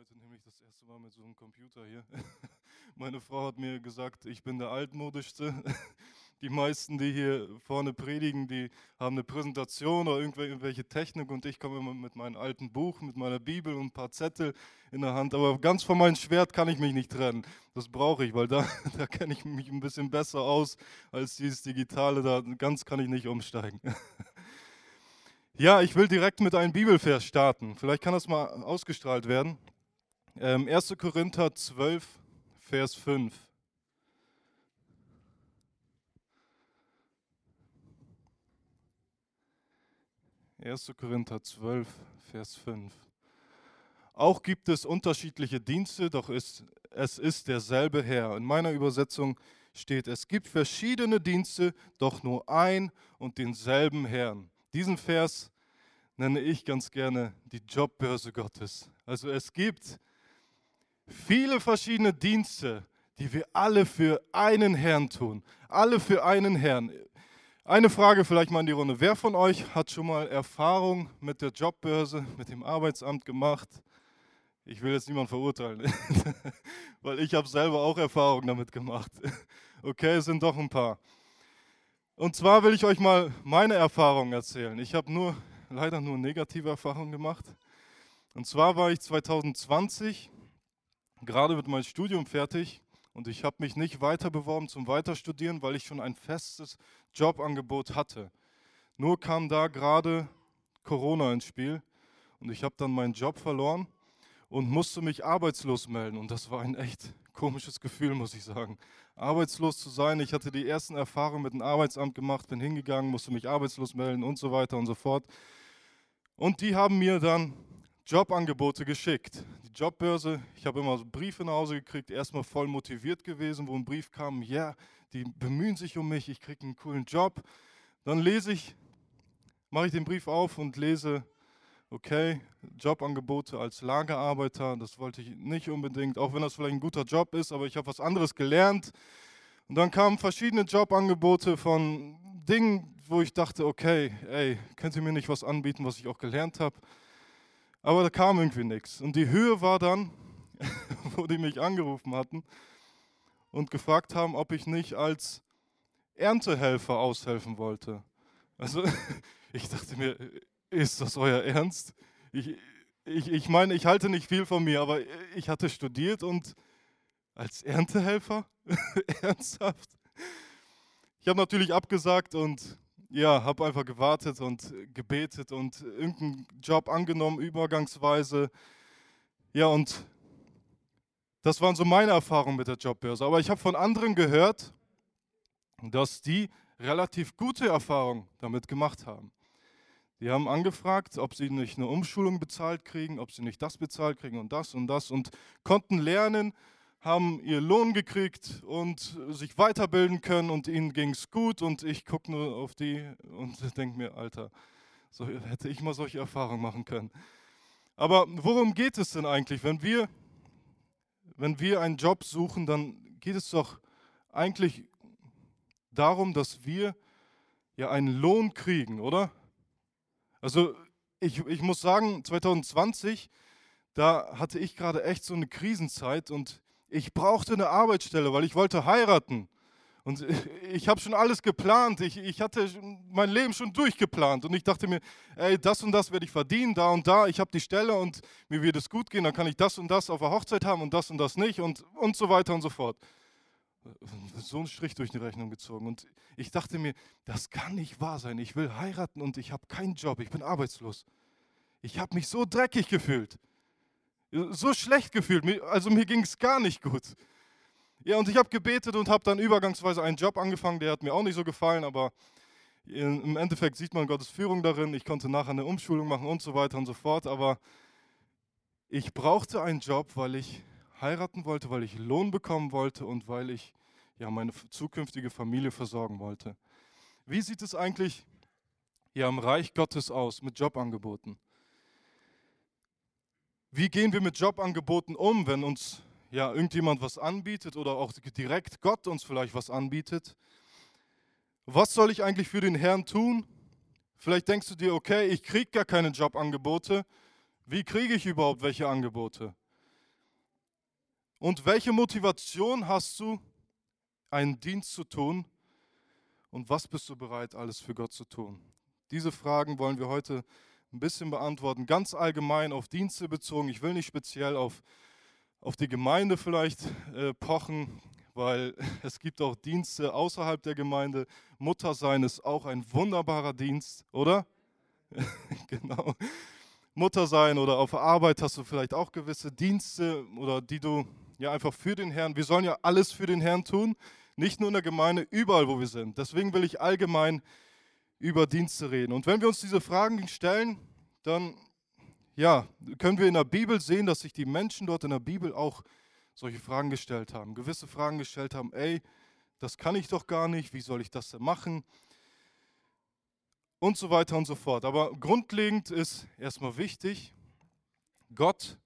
heute nämlich das erste Mal mit so einem Computer hier. Meine Frau hat mir gesagt, ich bin der altmodischste. Die meisten, die hier vorne predigen, die haben eine Präsentation oder irgendwelche Technik und ich komme immer mit meinem alten Buch, mit meiner Bibel und ein paar Zettel in der Hand. Aber ganz von meinem Schwert kann ich mich nicht trennen. Das brauche ich, weil da, da kenne ich mich ein bisschen besser aus als dieses Digitale. Da ganz kann ich nicht umsteigen. Ja, ich will direkt mit einem Bibelvers starten. Vielleicht kann das mal ausgestrahlt werden. 1. Ähm, Korinther 12, Vers 5. Erste Korinther 12, Vers 5. Auch gibt es unterschiedliche Dienste, doch ist, es ist derselbe Herr. In meiner Übersetzung steht, es gibt verschiedene Dienste, doch nur ein und denselben Herrn. Diesen Vers nenne ich ganz gerne die Jobbörse Gottes. Also es gibt viele verschiedene Dienste, die wir alle für einen Herrn tun. Alle für einen Herrn. Eine Frage vielleicht mal in die Runde. Wer von euch hat schon mal Erfahrung mit der Jobbörse, mit dem Arbeitsamt gemacht? Ich will jetzt niemanden verurteilen, weil ich habe selber auch Erfahrung damit gemacht. Okay, es sind doch ein paar. Und zwar will ich euch mal meine Erfahrungen erzählen. Ich habe nur leider nur negative Erfahrungen gemacht. Und zwar war ich 2020 gerade mit meinem Studium fertig und ich habe mich nicht weiter beworben zum Weiterstudieren, weil ich schon ein festes Jobangebot hatte. Nur kam da gerade Corona ins Spiel und ich habe dann meinen Job verloren und musste mich arbeitslos melden. Und das war ein echt komisches Gefühl, muss ich sagen. Arbeitslos zu sein. Ich hatte die ersten Erfahrungen mit dem Arbeitsamt gemacht, bin hingegangen, musste mich arbeitslos melden und so weiter und so fort. Und die haben mir dann Jobangebote geschickt. Die Jobbörse, ich habe immer Briefe nach Hause gekriegt, erstmal voll motiviert gewesen, wo ein Brief kam, ja, yeah, die bemühen sich um mich, ich kriege einen coolen Job. Dann lese ich, mache ich den Brief auf und lese, okay, Jobangebote als Lagerarbeiter, das wollte ich nicht unbedingt, auch wenn das vielleicht ein guter Job ist, aber ich habe was anderes gelernt. Und dann kamen verschiedene Jobangebote von Dingen, wo ich dachte, okay, ey, könnt ihr mir nicht was anbieten, was ich auch gelernt habe? Aber da kam irgendwie nichts. Und die Höhe war dann, wo die mich angerufen hatten und gefragt haben, ob ich nicht als Erntehelfer aushelfen wollte. Also ich dachte mir, ist das euer Ernst? Ich, ich, ich meine, ich halte nicht viel von mir, aber ich hatte studiert und als Erntehelfer? Ernsthaft? Ich habe natürlich abgesagt und ja, habe einfach gewartet und gebetet und irgendeinen Job angenommen, übergangsweise. Ja, und das waren so meine Erfahrungen mit der Jobbörse. Aber ich habe von anderen gehört, dass die relativ gute Erfahrungen damit gemacht haben. Die haben angefragt, ob sie nicht eine Umschulung bezahlt kriegen, ob sie nicht das bezahlt kriegen und das und das und konnten lernen, haben ihr Lohn gekriegt und sich weiterbilden können und ihnen ging es gut und ich gucke nur auf die und denke mir, Alter, so hätte ich mal solche Erfahrungen machen können. Aber worum geht es denn eigentlich? Wenn wir, wenn wir einen Job suchen, dann geht es doch eigentlich darum, dass wir ja einen Lohn kriegen, oder? Also ich, ich muss sagen, 2020, da hatte ich gerade echt so eine Krisenzeit und ich brauchte eine Arbeitsstelle, weil ich wollte heiraten. Und ich habe schon alles geplant. Ich, ich hatte mein Leben schon durchgeplant. Und ich dachte mir, ey, das und das werde ich verdienen, da und da. Ich habe die Stelle und mir wird es gut gehen. Dann kann ich das und das auf der Hochzeit haben und das und das nicht und, und so weiter und so fort. So ein Strich durch die Rechnung gezogen. Und ich dachte mir, das kann nicht wahr sein. Ich will heiraten und ich habe keinen Job. Ich bin arbeitslos. Ich habe mich so dreckig gefühlt so schlecht gefühlt. Also mir ging es gar nicht gut. Ja, und ich habe gebetet und habe dann übergangsweise einen Job angefangen, der hat mir auch nicht so gefallen, aber im Endeffekt sieht man Gottes Führung darin. Ich konnte nachher eine Umschulung machen und so weiter und so fort, aber ich brauchte einen Job, weil ich heiraten wollte, weil ich Lohn bekommen wollte und weil ich ja meine zukünftige Familie versorgen wollte. Wie sieht es eigentlich ja im Reich Gottes aus mit Jobangeboten? Wie gehen wir mit Jobangeboten um, wenn uns ja irgendjemand was anbietet oder auch direkt Gott uns vielleicht was anbietet? Was soll ich eigentlich für den Herrn tun? Vielleicht denkst du dir, okay, ich kriege gar keine Jobangebote. Wie kriege ich überhaupt welche Angebote? Und welche Motivation hast du, einen Dienst zu tun? Und was bist du bereit, alles für Gott zu tun? Diese Fragen wollen wir heute ein bisschen beantworten, ganz allgemein auf Dienste bezogen. Ich will nicht speziell auf, auf die Gemeinde vielleicht äh, pochen, weil es gibt auch Dienste außerhalb der Gemeinde. Mutter sein ist auch ein wunderbarer Dienst, oder? genau. Mutter sein oder auf Arbeit hast du vielleicht auch gewisse Dienste oder die du ja einfach für den Herrn, wir sollen ja alles für den Herrn tun, nicht nur in der Gemeinde, überall wo wir sind. Deswegen will ich allgemein über Dienste reden. Und wenn wir uns diese Fragen stellen, dann ja, können wir in der Bibel sehen, dass sich die Menschen dort in der Bibel auch solche Fragen gestellt haben, gewisse Fragen gestellt haben, ey, das kann ich doch gar nicht, wie soll ich das denn machen? Und so weiter und so fort. Aber grundlegend ist erstmal wichtig, Gott,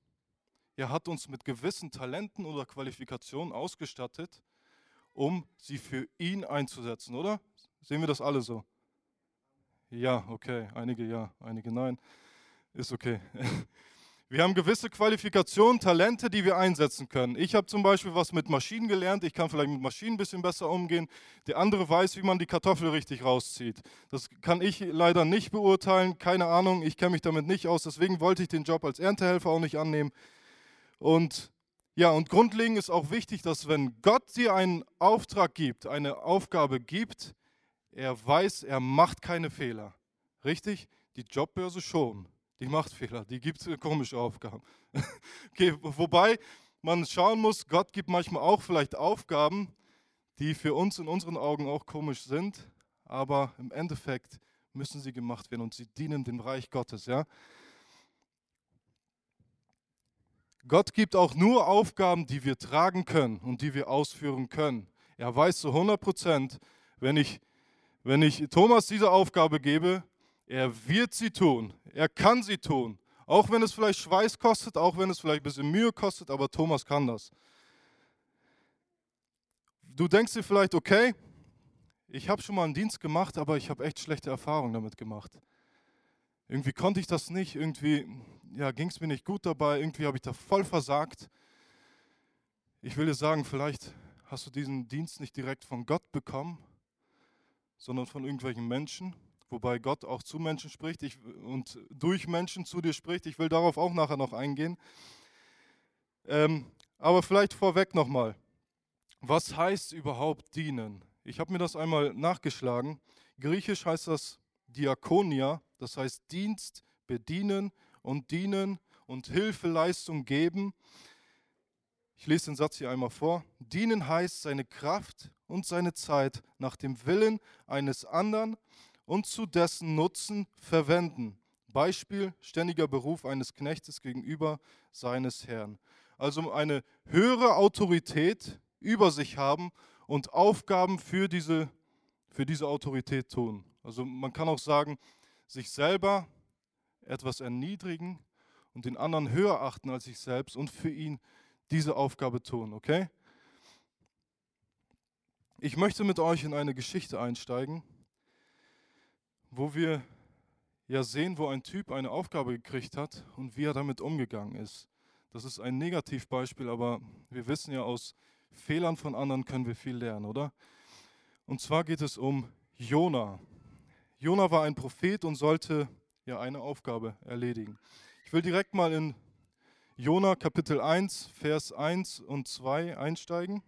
er hat uns mit gewissen Talenten oder Qualifikationen ausgestattet, um sie für ihn einzusetzen, oder? Sehen wir das alle so? Ja, okay, einige ja, einige nein. Ist okay. Wir haben gewisse Qualifikationen, Talente, die wir einsetzen können. Ich habe zum Beispiel was mit Maschinen gelernt. Ich kann vielleicht mit Maschinen ein bisschen besser umgehen. Der andere weiß, wie man die Kartoffel richtig rauszieht. Das kann ich leider nicht beurteilen. Keine Ahnung, ich kenne mich damit nicht aus. Deswegen wollte ich den Job als Erntehelfer auch nicht annehmen. Und ja, und grundlegend ist auch wichtig, dass wenn Gott dir einen Auftrag gibt, eine Aufgabe gibt, er weiß, er macht keine Fehler. Richtig? Die Jobbörse schon. Die macht Fehler, die gibt komische Aufgaben. okay, wobei man schauen muss, Gott gibt manchmal auch vielleicht Aufgaben, die für uns in unseren Augen auch komisch sind, aber im Endeffekt müssen sie gemacht werden und sie dienen dem Reich Gottes, ja? Gott gibt auch nur Aufgaben, die wir tragen können und die wir ausführen können. Er weiß zu 100 Prozent, wenn ich, wenn ich Thomas diese Aufgabe gebe, er wird sie tun. Er kann sie tun. Auch wenn es vielleicht Schweiß kostet, auch wenn es vielleicht ein bisschen Mühe kostet, aber Thomas kann das. Du denkst dir vielleicht, okay, ich habe schon mal einen Dienst gemacht, aber ich habe echt schlechte Erfahrungen damit gemacht. Irgendwie konnte ich das nicht, irgendwie ja, ging es mir nicht gut dabei, irgendwie habe ich da voll versagt. Ich will dir sagen, vielleicht hast du diesen Dienst nicht direkt von Gott bekommen, sondern von irgendwelchen Menschen wobei Gott auch zu Menschen spricht ich, und durch Menschen zu dir spricht. Ich will darauf auch nachher noch eingehen. Ähm, aber vielleicht vorweg nochmal, was heißt überhaupt dienen? Ich habe mir das einmal nachgeschlagen. Griechisch heißt das Diakonia, das heißt Dienst, bedienen und dienen und Hilfeleistung geben. Ich lese den Satz hier einmal vor. Dienen heißt seine Kraft und seine Zeit nach dem Willen eines anderen und zu dessen Nutzen verwenden. Beispiel ständiger Beruf eines Knechtes gegenüber seines Herrn. Also eine höhere Autorität über sich haben und Aufgaben für diese, für diese Autorität tun. Also man kann auch sagen, sich selber etwas erniedrigen und den anderen höher achten als sich selbst und für ihn diese Aufgabe tun, okay? Ich möchte mit euch in eine Geschichte einsteigen wo wir ja sehen, wo ein Typ eine Aufgabe gekriegt hat und wie er damit umgegangen ist. Das ist ein Negativbeispiel, aber wir wissen ja, aus Fehlern von anderen können wir viel lernen, oder? Und zwar geht es um Jona. Jona war ein Prophet und sollte ja eine Aufgabe erledigen. Ich will direkt mal in Jona Kapitel 1, Vers 1 und 2 einsteigen.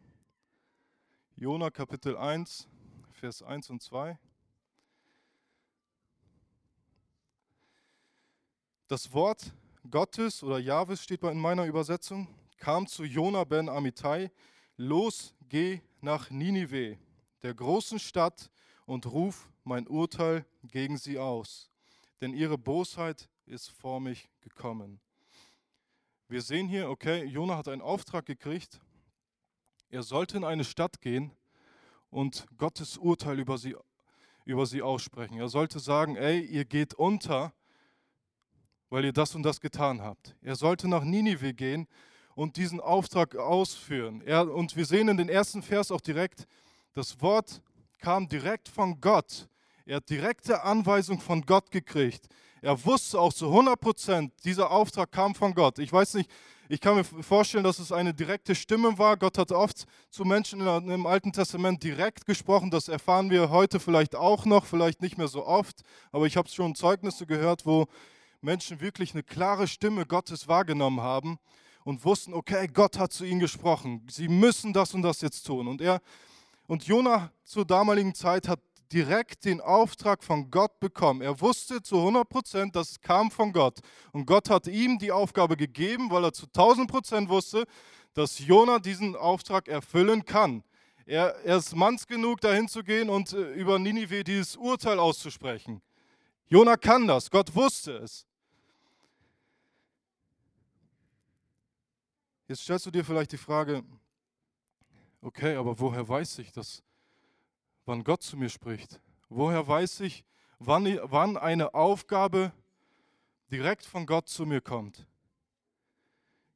Jona Kapitel 1, Vers 1 und 2. Das Wort Gottes oder Jahwes steht in meiner Übersetzung, kam zu Jona ben Amittai, los, geh nach Ninive, der großen Stadt, und ruf mein Urteil gegen sie aus, denn ihre Bosheit ist vor mich gekommen. Wir sehen hier, okay, Jona hat einen Auftrag gekriegt, er sollte in eine Stadt gehen und Gottes Urteil über sie, über sie aussprechen. Er sollte sagen, ey, ihr geht unter, weil ihr das und das getan habt. Er sollte nach Ninive gehen und diesen Auftrag ausführen. Er, und wir sehen in den ersten Vers auch direkt, das Wort kam direkt von Gott. Er hat direkte Anweisung von Gott gekriegt. Er wusste auch zu 100 Prozent, dieser Auftrag kam von Gott. Ich weiß nicht, Ich kann mir vorstellen, dass es eine direkte Stimme war. Gott hat oft zu Menschen im Alten Testament direkt gesprochen. Das erfahren wir heute vielleicht auch noch, vielleicht nicht mehr so oft. Aber ich habe schon Zeugnisse gehört, wo Menschen wirklich eine klare Stimme Gottes wahrgenommen haben und wussten, okay, Gott hat zu ihnen gesprochen. Sie müssen das und das jetzt tun. Und er und Jona zur damaligen Zeit hat direkt den Auftrag von Gott bekommen. Er wusste zu 100 Prozent, dass es kam von Gott. Und Gott hat ihm die Aufgabe gegeben, weil er zu 1000 Prozent wusste, dass Jona diesen Auftrag erfüllen kann. Er, er ist manns genug, dahin zu gehen und äh, über Ninive dieses Urteil auszusprechen. Jona kann das, Gott wusste es. Jetzt stellst du dir vielleicht die Frage, okay, aber woher weiß ich, dass wann Gott zu mir spricht? Woher weiß ich, wann, wann eine Aufgabe direkt von Gott zu mir kommt?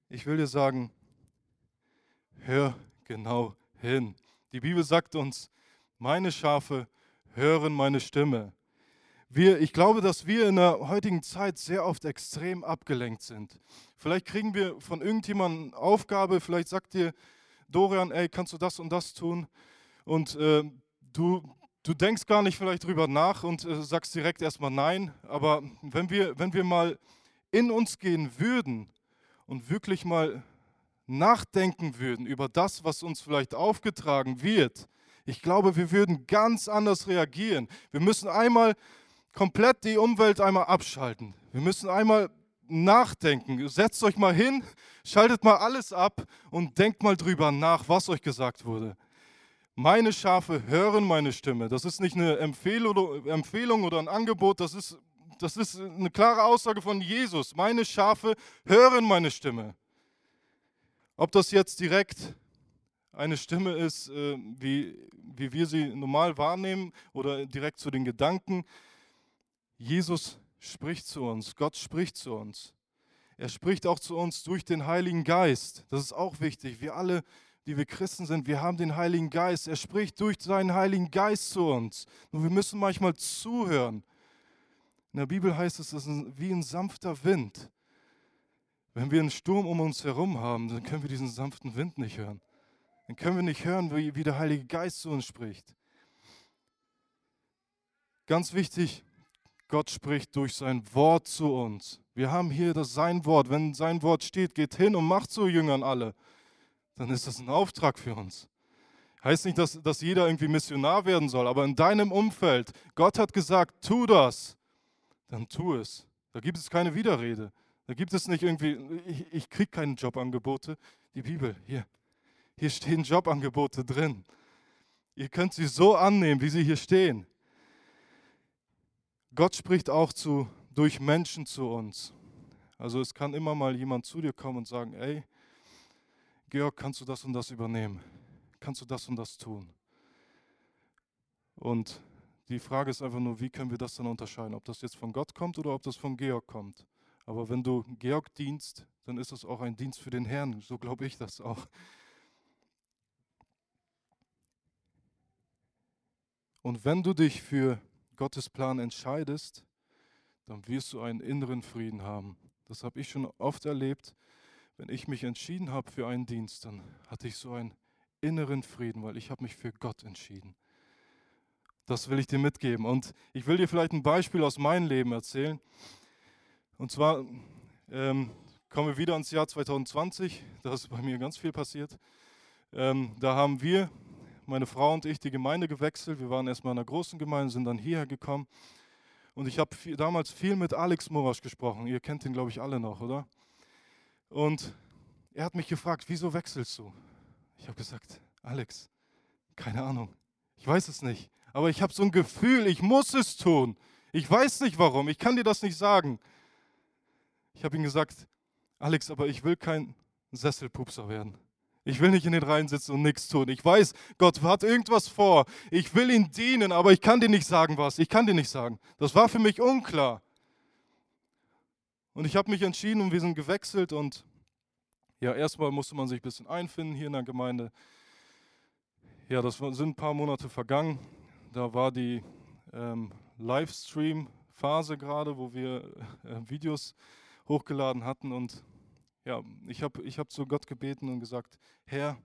Ich will dir sagen, hör genau hin. Die Bibel sagt uns, meine Schafe hören meine Stimme. Wir, ich glaube, dass wir in der heutigen Zeit sehr oft extrem abgelenkt sind. Vielleicht kriegen wir von irgendjemandem Aufgabe, vielleicht sagt dir Dorian, ey, kannst du das und das tun? Und äh, du, du denkst gar nicht vielleicht drüber nach und äh, sagst direkt erstmal nein, aber wenn wir, wenn wir mal in uns gehen würden und wirklich mal nachdenken würden über das, was uns vielleicht aufgetragen wird, ich glaube, wir würden ganz anders reagieren. Wir müssen einmal komplett die Umwelt einmal abschalten. Wir müssen einmal nachdenken. Setzt euch mal hin, schaltet mal alles ab und denkt mal drüber nach, was euch gesagt wurde. Meine Schafe hören meine Stimme. Das ist nicht eine Empfehlung oder ein Angebot, das ist, das ist eine klare Aussage von Jesus. Meine Schafe hören meine Stimme. Ob das jetzt direkt eine Stimme ist, äh, wie, wie wir sie normal wahrnehmen oder direkt zu den Gedanken. Jesus spricht zu uns, Gott spricht zu uns. Er spricht auch zu uns durch den Heiligen Geist. Das ist auch wichtig. Wir alle die wir Christen sind, wir haben den Heiligen Geist. Er spricht durch seinen Heiligen Geist zu uns. Nur wir müssen manchmal zuhören. In der Bibel heißt es, es ist wie ein sanfter Wind. Wenn wir einen Sturm um uns herum haben, dann können wir diesen sanften Wind nicht hören. Dann können wir nicht hören, wie, der Heilige Geist zu uns spricht. Ganz wichtig, Gott spricht durch sein Wort zu uns. Wir haben hier das sein Wort. Wenn sein Wort steht, geht hin und macht so Jüngern alle dann ist das ein Auftrag für uns. Heißt nicht, dass, dass jeder irgendwie Missionar werden soll, aber in deinem Umfeld, Gott hat gesagt, tu das, dann tu es. Da gibt es keine Widerrede. Da gibt es nicht irgendwie, ich, ich kriege keine Jobangebote. Die Bibel, hier, hier stehen Jobangebote drin. Ihr könnt sie so annehmen, wie sie hier stehen. Gott spricht auch zu, durch Menschen zu uns. Also es kann immer mal jemand zu dir kommen und sagen, ey, Georg, kannst du das und das übernehmen? Kannst du das und das tun? Und die Frage ist einfach nur, wie können wir das dann unterscheiden? Ob das jetzt von Gott kommt oder ob das von Georg kommt. Aber wenn du Georg dienst, dann ist das auch ein Dienst für den Herrn. So glaube ich das auch. Und wenn du dich für Gottes Plan entscheidest, dann wirst du einen inneren Frieden haben. Das habe ich schon oft erlebt wenn ich mich entschieden habe für einen Dienst, dann hatte ich so einen inneren Frieden, weil ich habe mich für Gott entschieden. Das will ich dir mitgeben. Und ich will dir vielleicht ein Beispiel aus meinem Leben erzählen. Und zwar ähm, kommen wir wieder ins Jahr 2020. Da ist bei mir ganz viel passiert. Ähm, da haben wir, meine Frau und ich, die Gemeinde gewechselt. Wir waren erstmal in einer großen Gemeinde, sind dann hierher gekommen. Und ich habe damals viel mit Alex Morasch gesprochen. Ihr kennt ihn, glaube ich, alle noch, oder? Und er hat mich gefragt, wieso wechselst du? Ich habe gesagt, Alex, keine Ahnung, ich weiß es nicht. Aber ich habe so ein Gefühl, ich muss es tun. Ich weiß nicht warum, ich kann dir das nicht sagen. Ich habe ihm gesagt, Alex, aber ich will kein Sesselpupser werden. Ich will nicht in den Reihen sitzen und nichts tun. Ich weiß, Gott hat irgendwas vor. Ich will ihm dienen, aber ich kann dir nicht sagen, was. Ich kann dir nicht sagen. Das war für mich unklar. Und ich habe mich entschieden und wir sind gewechselt und ja, erstmal musste man sich ein bisschen einfinden hier in der Gemeinde. Ja, das sind ein paar Monate vergangen. Da war die ähm, Livestream-Phase gerade, wo wir äh, Videos hochgeladen hatten und ja, ich habe ich hab zu Gott gebeten und gesagt, Herr,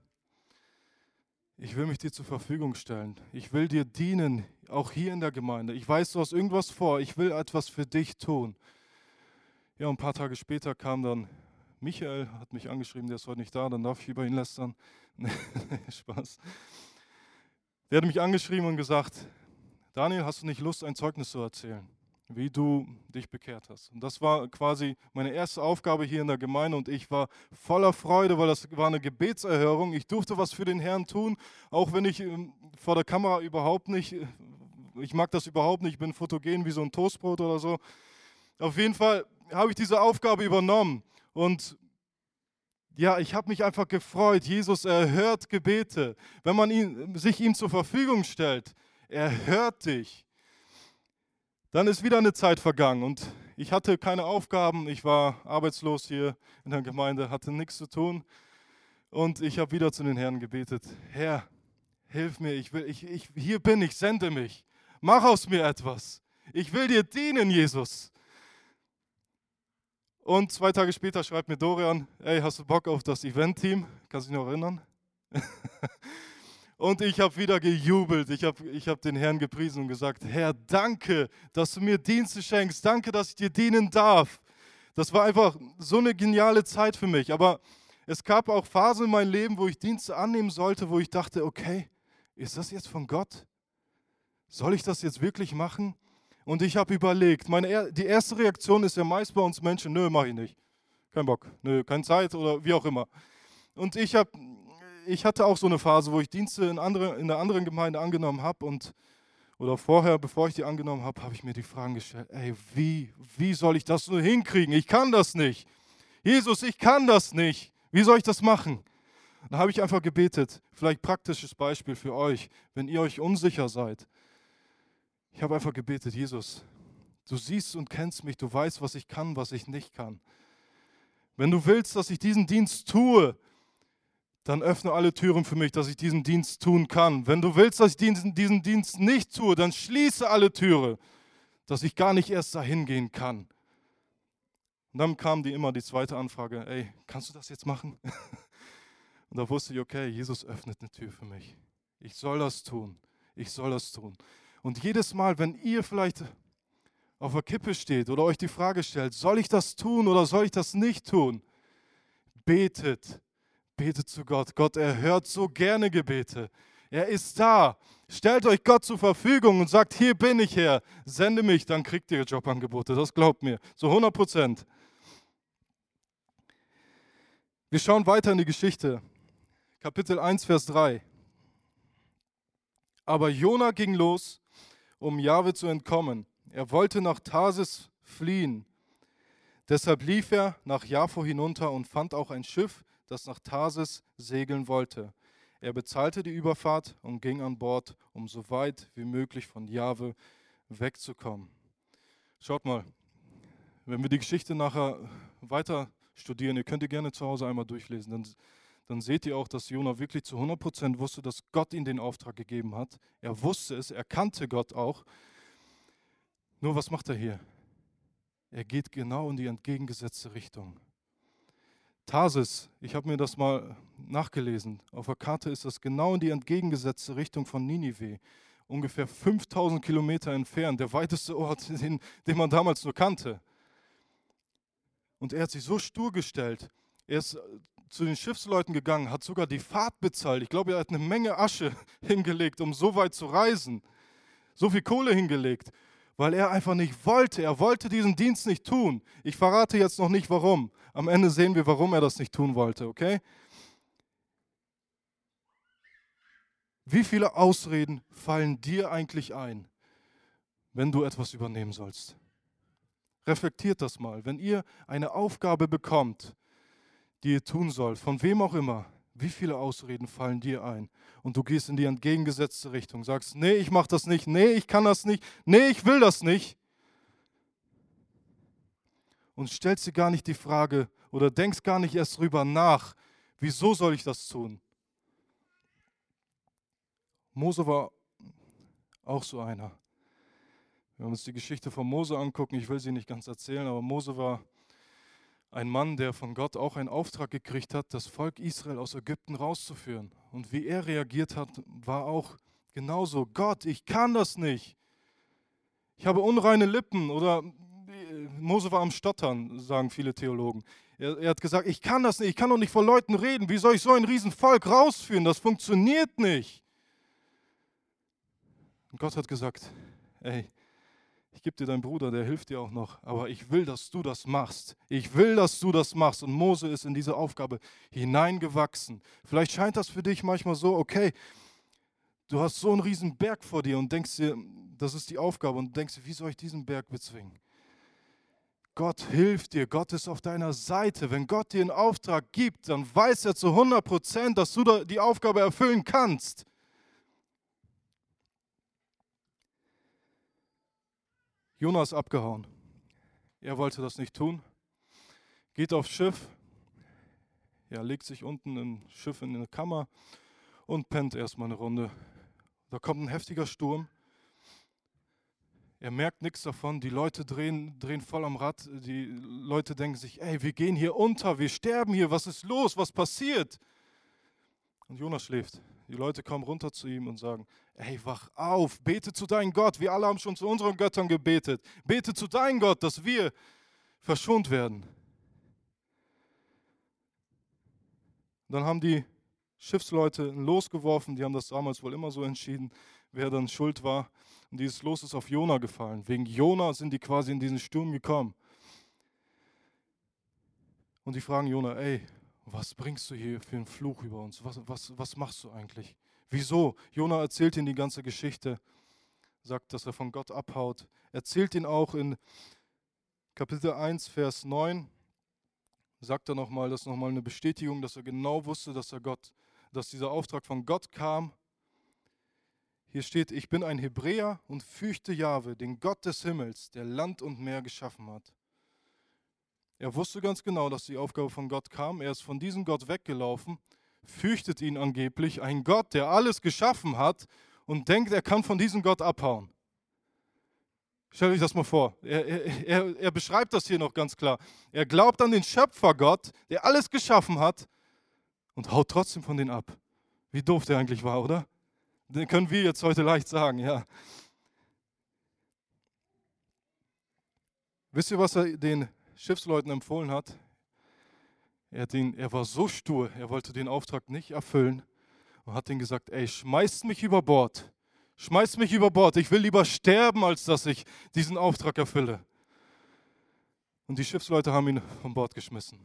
ich will mich dir zur Verfügung stellen. Ich will dir dienen, auch hier in der Gemeinde. Ich weiß, du hast irgendwas vor. Ich will etwas für dich tun. Ja, ein paar Tage später kam dann Michael, hat mich angeschrieben, der ist heute nicht da, dann darf ich über ihn lästern. Spaß. Der hat mich angeschrieben und gesagt, Daniel, hast du nicht Lust, ein Zeugnis zu erzählen? wie du dich bekehrt hast. Und das war quasi meine erste Aufgabe hier in der Gemeinde und ich war voller Freude, weil das war eine Gebetserhörung. Ich durfte was für den Herrn tun, auch wenn ich ähm, vor der Kamera überhaupt nicht, äh, ich mag das überhaupt nicht, ich bin fotogen wie so ein Toastbrot oder so. Auf jeden Fall habe ich diese Aufgabe übernommen und ja, ich habe mich einfach gefreut. Jesus erhört Gebete. Wenn man ihn, sich ihm zur Verfügung stellt, er hört dich. Dann ist wieder eine Zeit vergangen und ich hatte keine Aufgaben. Ich war arbeitslos hier in der Gemeinde, hatte nichts zu tun. Und ich habe wieder zu den Herrn gebetet: Herr, hilf mir, ich will, ich, ich, hier bin ich, sende mich. Mach aus mir etwas. Ich will dir dienen, Jesus. Und zwei Tage später schreibt mir Dorian: Ey, hast du Bock auf das Event-Team? Kannst du dich noch erinnern? Und ich habe wieder gejubelt. Ich habe ich hab den Herrn gepriesen und gesagt, Herr, danke, dass du mir Dienste schenkst. Danke, dass ich dir dienen darf. Das war einfach so eine geniale Zeit für mich. Aber es gab auch Phasen in meinem Leben, wo ich Dienste annehmen sollte, wo ich dachte, okay, ist das jetzt von Gott? Soll ich das jetzt wirklich machen? Und ich habe überlegt, meine, die erste Reaktion ist ja meist bei uns Menschen, nö, mache ich nicht. Kein Bock, nö, keine Zeit oder wie auch immer. Und ich habe ich hatte auch so eine Phase, wo ich Dienste in, andere, in einer anderen Gemeinde angenommen habe und oder vorher, bevor ich die angenommen habe, habe ich mir die Fragen gestellt, ey, wie, wie soll ich das nur hinkriegen? Ich kann das nicht. Jesus, ich kann das nicht. Wie soll ich das machen? Da habe ich einfach gebetet, vielleicht praktisches Beispiel für euch, wenn ihr euch unsicher seid. Ich habe einfach gebetet, Jesus, du siehst und kennst mich, du weißt, was ich kann, was ich nicht kann. Wenn du willst, dass ich diesen Dienst tue, dann öffne alle Türen für mich, dass ich diesen Dienst tun kann. Wenn du willst, dass ich diesen, diesen Dienst nicht tue, dann schließe alle Türen, dass ich gar nicht erst dahin gehen kann. Und dann kam die immer die zweite Anfrage, ey, kannst du das jetzt machen? Und da wusste ich, okay, Jesus öffnet eine Tür für mich. Ich soll das tun. Ich soll das tun. Und jedes Mal, wenn ihr vielleicht auf der Kippe steht oder euch die Frage stellt, soll ich das tun oder soll ich das nicht tun? Betet, Betet zu Gott. Gott erhört so gerne Gebete. Er ist da. Stellt euch Gott zur Verfügung und sagt, hier bin ich Herr, sende mich, dann kriegt ihr Jobangebote. Das glaubt mir. So 100 Prozent. Wir schauen weiter in die Geschichte. Kapitel 1, Vers 3. Aber Jona ging los, um Jahwe zu entkommen. Er wollte nach Tarsis fliehen. Deshalb lief er nach Jaffo hinunter und fand auch ein Schiff, das nach Tarsis segeln wollte. Er bezahlte die Überfahrt und ging an Bord, um so weit wie möglich von Jahwe wegzukommen. Schaut mal, wenn wir die Geschichte nachher weiter studieren, ihr könnt ihr gerne zu Hause einmal durchlesen, dann, dann seht ihr auch, dass Jona wirklich zu 100% wusste, dass Gott ihm den Auftrag gegeben hat. Er wusste es, er kannte Gott auch. Nur was macht er hier? Er geht genau in die entgegengesetzte Richtung. Tarsis, ich habe mir das mal nachgelesen. Auf der Karte ist das genau in die entgegengesetzte Richtung von Ninive. Ungefähr 5000 Kilometer entfernt, der weiteste Ort, den, den man damals nur kannte. Und er hat sich so stur gestellt. Er ist zu den Schiffsleuten gegangen, hat sogar die Fahrt bezahlt. Ich glaube, er hat eine Menge Asche hingelegt, um so weit zu reisen. So viel Kohle hingelegt weil er einfach nicht wollte. Er wollte diesen Dienst nicht tun. Ich verrate jetzt noch nicht warum. Am Ende sehen wir, warum er das nicht tun wollte, okay? Wie viele Ausreden fallen dir eigentlich ein, wenn du etwas übernehmen sollst? Reflektiert das mal. Wenn ihr eine Aufgabe bekommt, die ihr tun sollt, von wem auch immer, wie viele Ausreden fallen dir ein? Und du gehst in die entgegengesetzte Richtung, sagst, nee, ich mache das nicht, nee, ich kann das nicht, nee, ich will das nicht. Und stellst dir gar nicht die Frage oder denkst gar nicht erst drüber nach, wieso soll ich das tun? Mose war auch so einer. Wenn wir uns die Geschichte von Mose angucken, ich will sie nicht ganz erzählen, aber Mose war ein Mann, der von Gott auch einen Auftrag gekriegt hat, das Volk Israel aus Ägypten rauszuführen. Und wie er reagiert hat, war auch genauso, Gott, ich kann das nicht. Ich habe unreine Lippen oder äh, Mose war am Stottern, sagen viele Theologen. Er, er, hat gesagt, ich kann das nicht, ich kann doch nicht vor Leuten reden. Wie soll ich so ein Riesenvolk rausführen? Das funktioniert nicht. Und Gott hat gesagt, ey, ich gebe dir deinen Bruder, der hilft dir auch noch, aber ich will, dass du das machst. Ich will, dass du das machst. Und Mose ist in diese Aufgabe hineingewachsen. Vielleicht scheint das für dich manchmal so, okay, du hast so einen riesen Berg vor dir und denkst dir, das ist die Aufgabe und denkst dir, wie soll ich diesen Berg bezwingen? Gott hilft dir, Gott ist auf deiner Seite. Wenn Gott dir einen Auftrag gibt, dann weiß er zu 100 Prozent, dass du die Aufgabe erfüllen kannst. Jonas abgehauen. Er wollte das nicht tun. Geht aufs Schiff, ja, legt sich unten im Schiff in eine Kammer und pennt erstmal eine Runde. Da kommt ein heftiger Sturm. Er merkt nichts davon. Die Leute drehen, drehen voll am Rad. Die Leute denken sich, ey, wir gehen hier unter, wir sterben hier, was ist los, was passiert? Und Jonas schläft. Die Leute kommen runter zu ihm und sagen, ey, wach auf, bete zu deinem Gott. Wir alle haben schon zu unseren Göttern gebetet. Bete zu deinem Gott, dass wir verschont werden. Dann haben die Schiffsleute ein Los geworfen, die haben das damals wohl immer so entschieden, wer dann schuld war. Und dieses Los ist auf Jona gefallen. Wegen Jona sind die quasi in diesen Sturm gekommen. Und die fragen Jona, ey, was bringst du hier für einen Fluch über uns? Was, was, was machst du eigentlich? Wieso? Jona erzählt ihnen die ganze Geschichte, sagt, dass er von Gott abhaut. Erzählt ihn auch in Kapitel 1, Vers 9, sagt er nochmal, das ist nochmal eine Bestätigung, dass er genau wusste, dass er Gott, dass dieser Auftrag von Gott kam. Hier steht, ich bin ein Hebräer und fürchte Jahwe, den Gott des Himmels, der Land und Meer geschaffen hat. Er wusste ganz genau, dass die Aufgabe von Gott kam. Er ist von diesem Gott weggelaufen, fürchtet ihn angeblich, ein Gott, der alles geschaffen hat und denkt, er kann von diesem Gott abhauen. Stellt euch das mal vor. Er, er, er, beschreibt das hier noch ganz klar. Er glaubt an den Schöpfer Gott, der alles geschaffen hat und haut trotzdem von denen ab. Wie doof der eigentlich war, oder? Den können wir jetzt heute leicht sagen, ja. Wisst ihr, was er den Schiffsleuten empfohlen hat. Er, den, er war so stur, er wollte den Auftrag nicht erfüllen und hat ihnen gesagt, ey, schmeißt mich über Bord. Schmeißt mich über Bord. Ich will lieber sterben, als dass ich diesen Auftrag erfülle. Und die Schiffsleute haben ihn von Bord geschmissen.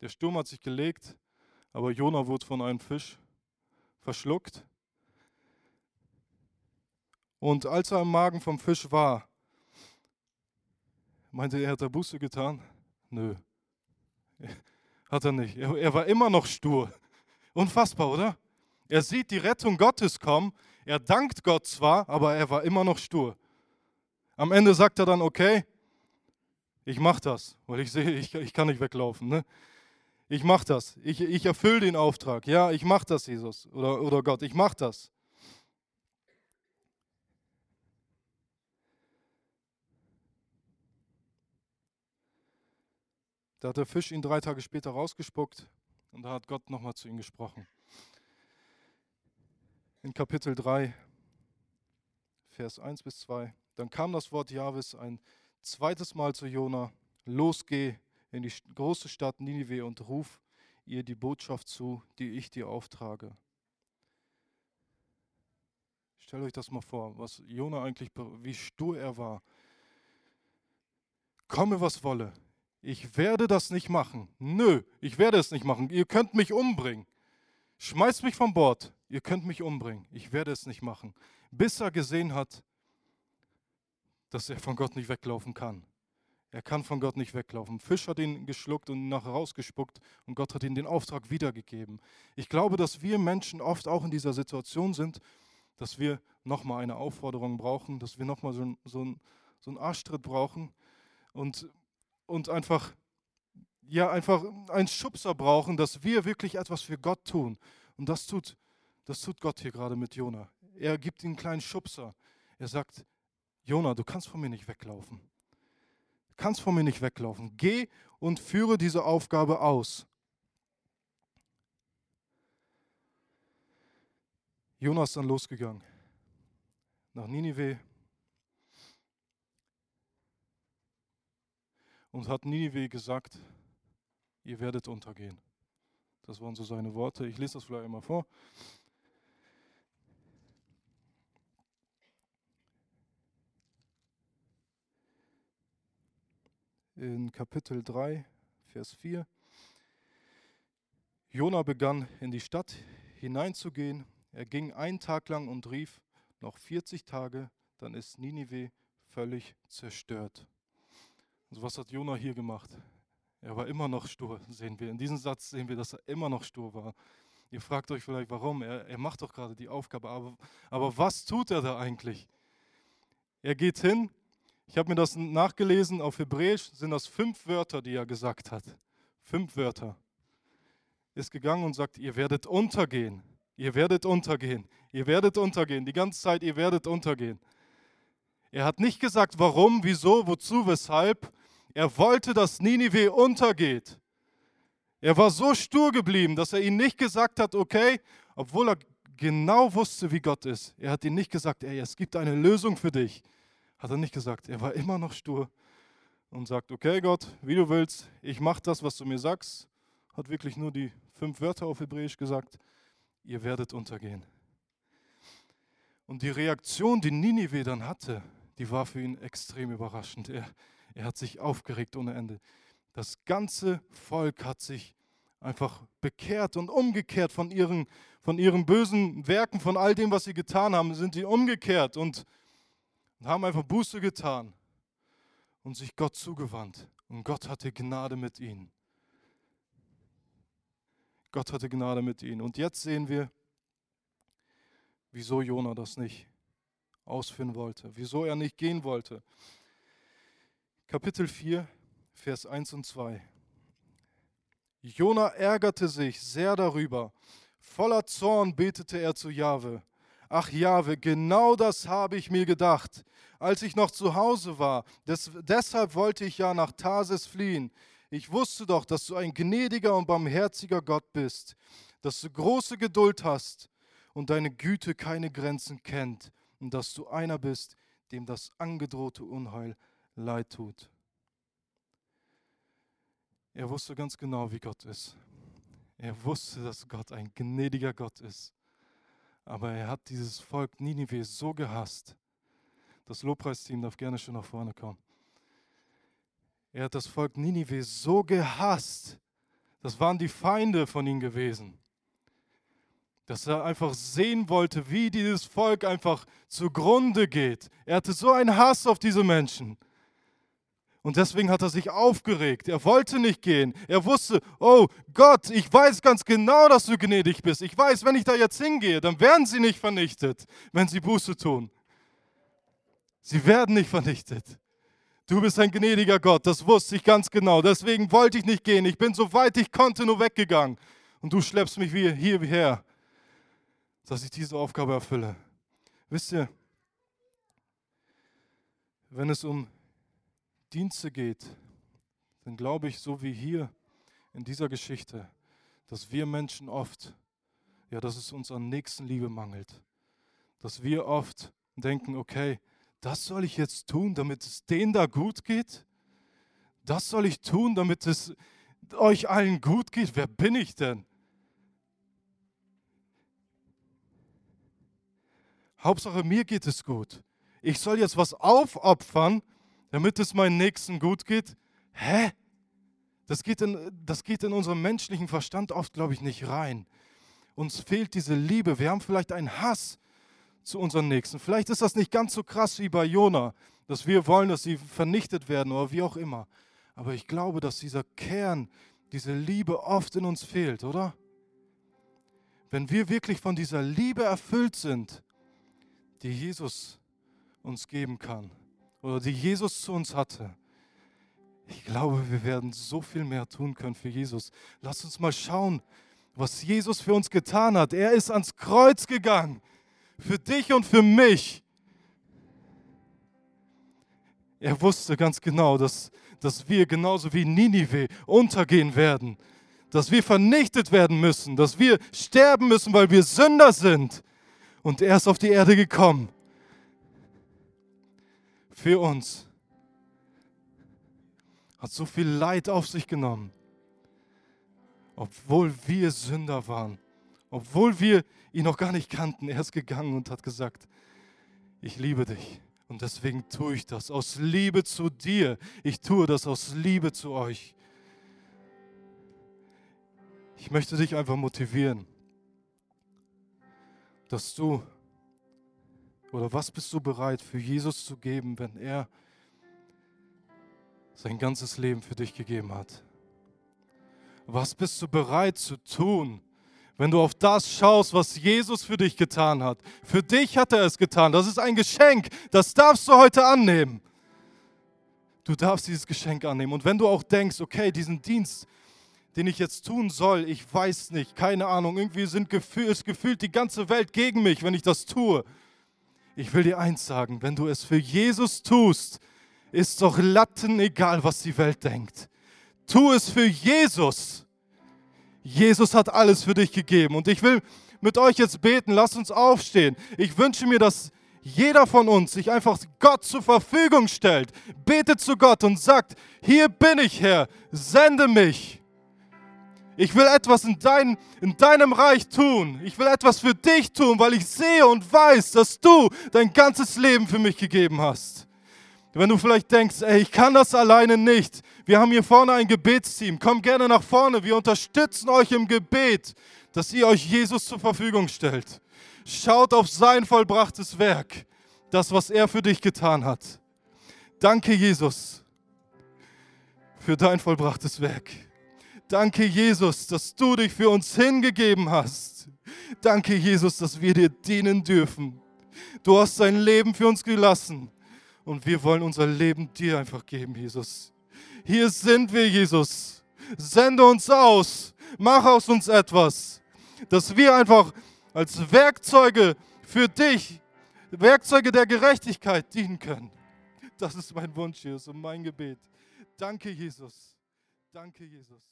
Der Sturm hat sich gelegt, aber Jona wurde von einem Fisch verschluckt. Und als er im Magen vom Fisch war, meinte er, hat er Buße getan? Nö, hat er nicht. Er, war immer noch stur. Unfassbar, oder? Er sieht die Rettung Gottes kommen. Er dankt Gott zwar, aber er war immer noch stur. Am Ende sagt er dann, okay, ich mache das, weil ich sehe, ich, ich kann nicht weglaufen. Ne? Ich mache das. Ich, ich erfülle den Auftrag. Ja, ich mache das, Jesus oder, oder Gott. Ich mache das. Da hat der Fisch ihn drei Tage später rausgespuckt und da hat Gott nochmal zu ihm gesprochen. In Kapitel 3, Vers 1 bis 2. Dann kam das Wort Jahwes ein zweites Mal zu Jona: Losgeh in die große Stadt Ninive und ruf ihr die Botschaft zu, die ich dir auftrage. Stellt euch das mal vor, was Jona eigentlich, wie stur er war. Komme, was wolle, ich werde das nicht machen. Nö, ich werde es nicht machen. Ihr könnt mich umbringen. Schmeißt mich vom Bord. Ihr könnt mich umbringen. Ich werde es nicht machen. Bis er gesehen hat, dass er von Gott nicht weglaufen kann. Er kann von Gott nicht weglaufen. Fisch hat ihn geschluckt und nachher rausgespuckt und Gott hat ihm den Auftrag wiedergegeben. Ich glaube, dass wir Menschen oft auch in dieser Situation sind, dass wir nochmal eine Aufforderung brauchen, dass wir nochmal so, so, so einen Arschtritt brauchen. Und und einfach, ja, einfach einen Schubser brauchen, dass wir wirklich etwas für Gott tun. Und das tut, das tut Gott hier gerade mit Jona. Er gibt ihm einen kleinen Schubser. Er sagt, Jona, du kannst von mir nicht weglaufen. Du kannst von mir nicht weglaufen. Geh und führe diese Aufgabe aus. Jonas ist dann losgegangen nach Ninive und hat Ninive gesagt, ihr werdet untergehen. Das waren so seine Worte. Ich lese das vielleicht einmal vor. In Kapitel 3, Vers 4. Jona begann in die Stadt hineinzugehen. Er ging einen Tag lang und rief, noch 40 Tage, dann ist Ninive völlig zerstört. Also was hat Jona hier gemacht? Er war immer noch stur, sehen wir. In diesem Satz sehen wir, dass er immer noch stur war. Ihr fragt euch vielleicht, warum. Er, er macht doch gerade die Aufgabe. Aber, aber was tut er da eigentlich? Er geht hin. Ich habe mir das nachgelesen. Auf Hebräisch sind das fünf Wörter, die er gesagt hat. Fünf Wörter. Ist gegangen und sagt, ihr werdet untergehen. Ihr werdet untergehen. Ihr werdet untergehen. Die ganze Zeit, ihr werdet untergehen. Er hat nicht gesagt, warum, wieso, wozu, weshalb, er wollte, dass Ninive untergeht. Er war so stur geblieben, dass er ihnen nicht gesagt hat, okay, obwohl er genau wusste, wie Gott ist. Er hat ihnen nicht gesagt, ey, es gibt eine Lösung für dich. Hat er nicht gesagt. Er war immer noch stur und sagt, okay Gott, wie du willst, ich mache das, was du mir sagst. Hat wirklich nur die fünf Wörter auf Hebräisch gesagt, ihr werdet untergehen. Und die Reaktion, die Ninive dann hatte, die war für ihn extrem überraschend. Er, er hat sich aufgeregt ohne Ende. Das ganze Volk hat sich einfach bekehrt und umgekehrt von ihren, von ihren bösen Werken, von all dem, was sie getan haben, sind sie umgekehrt und haben einfach Buße getan und sich Gott zugewandt. Und Gott hatte Gnade mit ihnen. Gott hatte Gnade mit ihnen. Und jetzt sehen wir, wieso Jona das nicht ausführen wollte, wieso er nicht gehen wollte. Kapitel 4, Vers 1 und 2. Jona ärgerte sich sehr darüber. Voller Zorn betete er zu Jahwe. Ach Jahwe, genau das habe ich mir gedacht, als ich noch zu Hause war. Des, deshalb wollte ich ja nach Tarsis fliehen. Ich wusste doch, dass du ein gnädiger und barmherziger Gott bist, dass du große Geduld hast und deine Güte keine Grenzen kennt und dass du einer bist, dem das angedrohte Unheil leid tut. Er wusste ganz genau, wie Gott ist. Er wusste, dass Gott ein gnädiger Gott ist. Aber er hat dieses Volk Ninive so gehasst. Das Lobpreisteam darf gerne schon nach vorne kommen. Er hat das Volk Ninive so gehasst. Das waren die Feinde von ihm gewesen. Dass er einfach sehen wollte, wie dieses Volk einfach zugrunde geht. Er hatte so einen Hass auf diese Menschen. Und deswegen hat er sich aufgeregt. Er wollte nicht gehen. Er wusste, oh Gott, ich weiß ganz genau, dass du gnädig bist. Ich weiß, wenn ich da jetzt hingehe, dann werden sie nicht vernichtet, wenn sie Buße tun. Sie werden nicht vernichtet. Du bist ein gnädiger Gott, das wusste ich ganz genau. Deswegen wollte ich nicht gehen. Ich bin so weit ich konnte nur weggegangen. Und du schleppst mich hierher, dass ich diese Aufgabe erfülle. Wisst ihr, wenn es um Dienste geht, dann glaube ich, so wie hier in dieser Geschichte, dass wir Menschen oft, ja, dass es uns an Nächstenliebe mangelt. Dass wir oft denken, okay, das soll ich jetzt tun, damit es denen da gut geht? Das soll ich tun, damit es euch allen gut geht? Wer bin ich denn? Hauptsache, mir geht es gut. Ich soll jetzt was aufopfern, damit es meinen Nächsten gut geht. Hä? Das geht in, das geht in unserem menschlichen Verstand oft, glaube ich, nicht rein. Uns fehlt diese Liebe. Wir haben vielleicht einen Hass zu unseren Nächsten. Vielleicht ist das nicht ganz so krass wie bei Jona, dass wir wollen, dass sie vernichtet werden oder wie auch immer. Aber ich glaube, dass dieser Kern, diese Liebe oft in uns fehlt, oder? Wenn wir wirklich von dieser Liebe erfüllt sind, die Jesus uns geben kann, oder die Jesus zu uns hatte. Ich glaube, wir werden so viel mehr tun können für Jesus. Lass uns mal schauen, was Jesus für uns getan hat. Er ist ans Kreuz gegangen. Für dich und für mich. Er wusste ganz genau, dass, dass wir genauso wie Ninive untergehen werden, dass wir vernichtet werden müssen, dass wir sterben müssen, weil wir Sünder sind. Und er ist auf die Erde gekommen. Für uns. Hat so viel Leid auf sich genommen. Obwohl wir Sünder waren. Obwohl wir ihn noch gar nicht kannten. Er ist gegangen und hat gesagt, ich liebe dich. Und deswegen tue ich das aus Liebe zu dir. Ich tue das aus Liebe zu euch. Ich möchte dich einfach motivieren, dass du, oder was bist du bereit für Jesus zu geben, wenn er sein ganzes Leben für dich gegeben hat? Was bist du bereit zu tun, wenn du auf das schaust, was Jesus für dich getan hat. Für dich hat er es getan. Das ist ein Geschenk. Das darfst du heute annehmen. Du darfst dieses Geschenk annehmen. Und wenn du auch denkst, okay, diesen Dienst, den ich jetzt tun soll, ich weiß nicht, keine Ahnung, irgendwie sind gefühl, ist gefühlt die ganze Welt gegen mich, wenn ich das tue. Ich will dir eins sagen, wenn du es für Jesus tust, ist doch Latten egal, was die Welt denkt. Tu es für Jesus. Jesus hat alles für dich gegeben. Und ich will mit euch jetzt beten. Lasst uns aufstehen. Ich wünsche mir, dass jeder von uns sich einfach Gott zur Verfügung stellt. Betet zu Gott und sagt, hier bin ich Herr, sende mich. Ich will etwas in, dein, in deinem Reich tun. Ich will etwas für dich tun, weil ich sehe und weiß, dass du dein ganzes Leben für mich gegeben hast. Wenn du vielleicht denkst, ey, ich kann das alleine nicht. Wir haben hier vorne ein Gebetsteam. Komm gerne nach vorne. Wir unterstützen euch im Gebet, dass ihr euch Jesus zur Verfügung stellt. Schaut auf sein vollbrachtes Werk, das, was er für dich getan hat. Danke, Jesus, für dein vollbrachtes Werk. Danke, Jesus, dass du dich für uns hingegeben hast. Danke, Jesus, dass wir dir dienen dürfen. Du hast dein Leben für uns gelassen und wir wollen unser Leben dir einfach geben, Jesus. Hier sind wir, Jesus. Sende uns aus. Mach aus uns etwas, dass wir einfach als Werkzeuge für dich, Werkzeuge der Gerechtigkeit dienen können. Das ist mein Wunsch, Jesus, und mein Gebet. Danke, Jesus. Danke, Jesus.